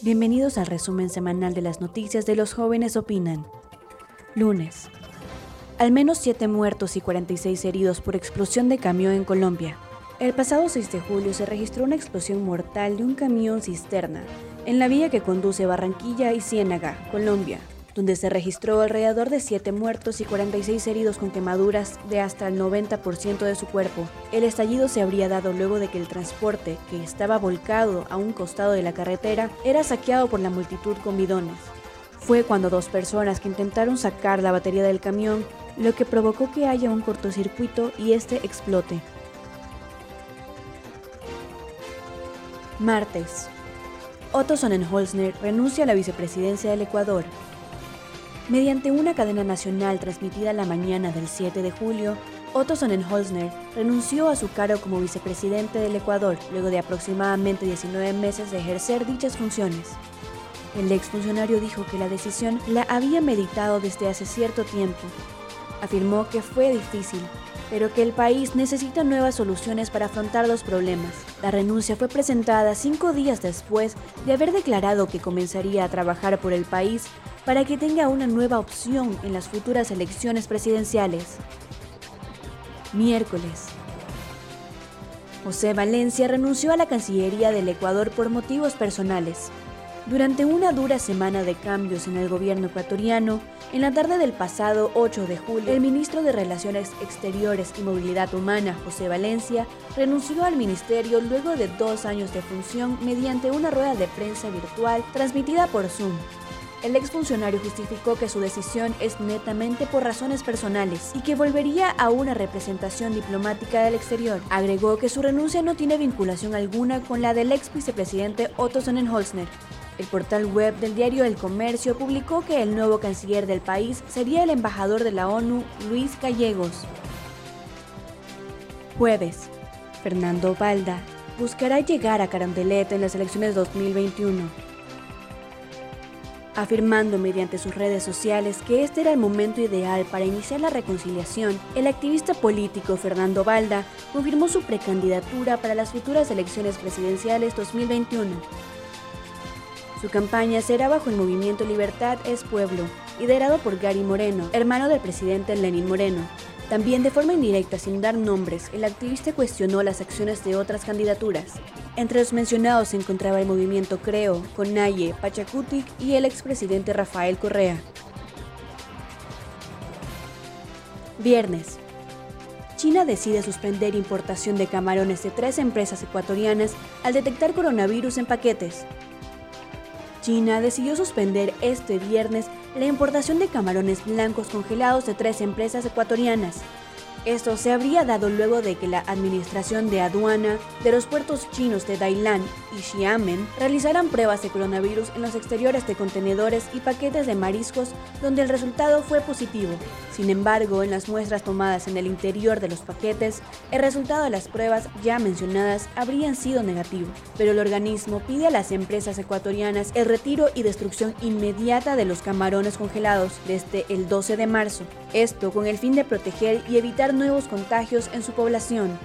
Bienvenidos al resumen semanal de las noticias de los jóvenes opinan. Lunes. Al menos 7 muertos y 46 heridos por explosión de camión en Colombia. El pasado 6 de julio se registró una explosión mortal de un camión cisterna en la vía que conduce Barranquilla y Ciénaga, Colombia, donde se registró alrededor de 7 muertos y 46 heridos con quemaduras de hasta el 90% de su cuerpo. El estallido se habría dado luego de que el transporte, que estaba volcado a un costado de la carretera, era saqueado por la multitud con bidones. Fue cuando dos personas que intentaron sacar la batería del camión, lo que provocó que haya un cortocircuito y este explote. Martes. Otto Sonnenholzner renuncia a la vicepresidencia del Ecuador Mediante una cadena nacional transmitida la mañana del 7 de julio, Otto Sonnenholzner renunció a su cargo como vicepresidente del Ecuador luego de aproximadamente 19 meses de ejercer dichas funciones. El exfuncionario dijo que la decisión la había meditado desde hace cierto tiempo. Afirmó que fue difícil, pero que el país necesita nuevas soluciones para afrontar los problemas. La renuncia fue presentada cinco días después de haber declarado que comenzaría a trabajar por el país para que tenga una nueva opción en las futuras elecciones presidenciales. Miércoles. José Valencia renunció a la Cancillería del Ecuador por motivos personales. Durante una dura semana de cambios en el gobierno ecuatoriano, en la tarde del pasado 8 de julio, el ministro de Relaciones Exteriores y Movilidad Humana, José Valencia, renunció al ministerio luego de dos años de función mediante una rueda de prensa virtual transmitida por Zoom. El exfuncionario justificó que su decisión es netamente por razones personales y que volvería a una representación diplomática del exterior. Agregó que su renuncia no tiene vinculación alguna con la del ex vicepresidente Otto Sonnenholzner. El portal web del diario El Comercio publicó que el nuevo canciller del país sería el embajador de la ONU, Luis Gallegos. Jueves. Fernando Balda buscará llegar a Carondelet en las elecciones 2021 afirmando mediante sus redes sociales que este era el momento ideal para iniciar la reconciliación, el activista político Fernando Balda confirmó su precandidatura para las futuras elecciones presidenciales 2021. Su campaña será bajo el movimiento Libertad es Pueblo, liderado por Gary Moreno, hermano del presidente Lenín Moreno, también de forma indirecta, sin dar nombres, el activista cuestionó las acciones de otras candidaturas. Entre los mencionados se encontraba el movimiento Creo, con Naye, Pachacutic y el expresidente Rafael Correa. Viernes. China decide suspender importación de camarones de tres empresas ecuatorianas al detectar coronavirus en paquetes. China decidió suspender este viernes la importación de camarones blancos congelados de tres empresas ecuatorianas, esto se habría dado luego de que la Administración de Aduana de los puertos chinos de Dailan y Xiamen realizaran pruebas de coronavirus en los exteriores de contenedores y paquetes de mariscos donde el resultado fue positivo. Sin embargo, en las muestras tomadas en el interior de los paquetes, el resultado de las pruebas ya mencionadas habrían sido negativo, pero el organismo pide a las empresas ecuatorianas el retiro y destrucción inmediata de los camarones congelados desde el 12 de marzo, esto con el fin de proteger y evitar nuevos contagios en su población.